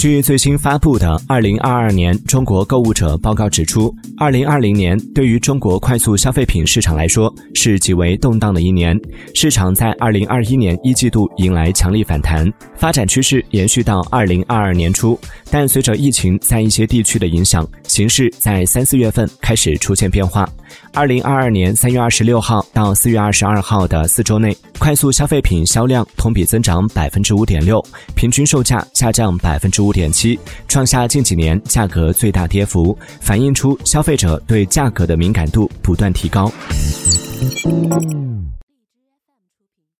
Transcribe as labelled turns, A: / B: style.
A: 据最新发布的《二零二二年中国购物者报告》指出，二零二零年对于中国快速消费品市场来说是极为动荡的一年。市场在二零二一年一季度迎来强力反弹，发展趋势延续到二零二二年初。但随着疫情在一些地区的影响，形势在三四月份开始出现变化。二零二二年三月二十六号到四月二十二号的四周内，快速消费品销量同比增长百分之五点六，平均售价下降百分之五五点七，创下近几年价格最大跌幅，反映出消费者对价格的敏感度不断提高。